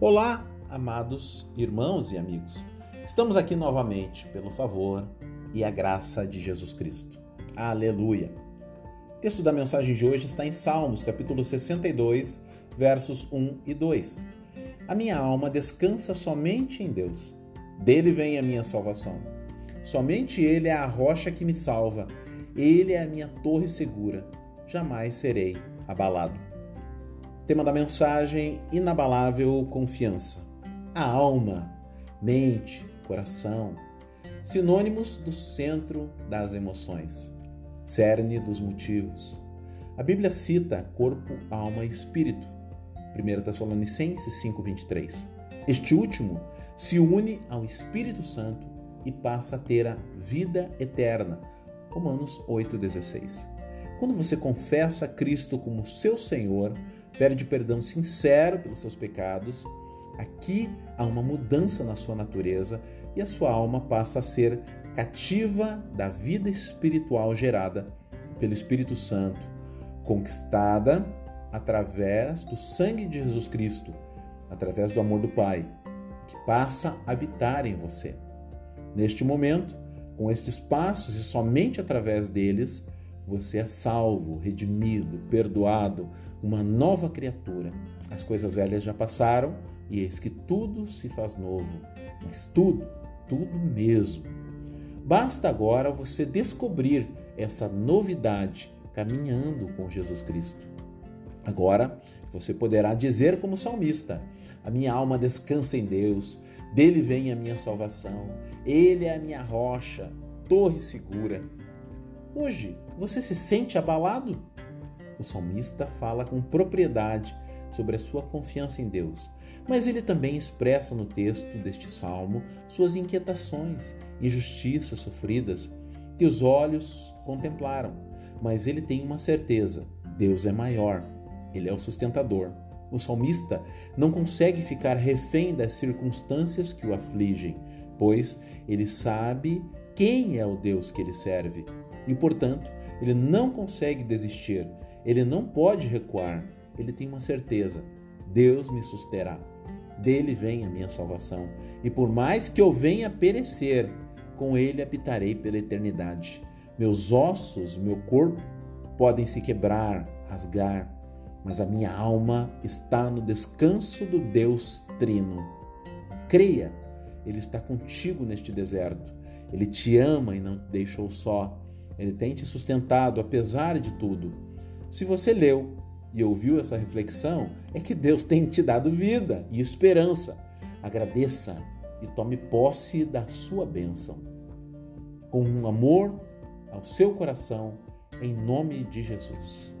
Olá, amados irmãos e amigos. Estamos aqui novamente pelo favor e a graça de Jesus Cristo. Aleluia. O texto da mensagem de hoje está em Salmos, capítulo 62, versos 1 e 2. A minha alma descansa somente em Deus. Dele vem a minha salvação. Somente Ele é a rocha que me salva. Ele é a minha torre segura. Jamais serei abalado. Tema da mensagem: inabalável confiança. A alma, mente, coração, sinônimos do centro das emoções, cerne dos motivos. A Bíblia cita corpo, alma e espírito. 1 Tessalonicenses 5:23. Este último se une ao Espírito Santo e passa a ter a vida eterna. Romanos 8:16. Quando você confessa Cristo como seu Senhor, pede perdão sincero pelos seus pecados, aqui há uma mudança na sua natureza e a sua alma passa a ser cativa da vida espiritual gerada pelo Espírito Santo, conquistada através do sangue de Jesus Cristo, através do amor do Pai, que passa a habitar em você. Neste momento, com estes passos e somente através deles, você é salvo, redimido, perdoado, uma nova criatura. As coisas velhas já passaram e eis que tudo se faz novo. Mas tudo, tudo mesmo. Basta agora você descobrir essa novidade caminhando com Jesus Cristo. Agora você poderá dizer, como salmista: A minha alma descansa em Deus, dele vem a minha salvação, ele é a minha rocha, torre segura. Hoje, você se sente abalado? O salmista fala com propriedade sobre a sua confiança em Deus, mas ele também expressa no texto deste salmo suas inquietações, injustiças sofridas que os olhos contemplaram. Mas ele tem uma certeza: Deus é maior, ele é o sustentador. O salmista não consegue ficar refém das circunstâncias que o afligem, pois ele sabe quem é o Deus que ele serve e, portanto, ele não consegue desistir, ele não pode recuar, ele tem uma certeza: Deus me susterá. Dele vem a minha salvação, e por mais que eu venha perecer, com ele habitarei pela eternidade. Meus ossos, meu corpo podem se quebrar, rasgar, mas a minha alma está no descanso do Deus Trino. Creia, Ele está contigo neste deserto. Ele te ama e não te deixou só. Ele tem te sustentado apesar de tudo. Se você leu e ouviu essa reflexão, é que Deus tem te dado vida e esperança. Agradeça e tome posse da sua bênção. Com um amor ao seu coração, em nome de Jesus.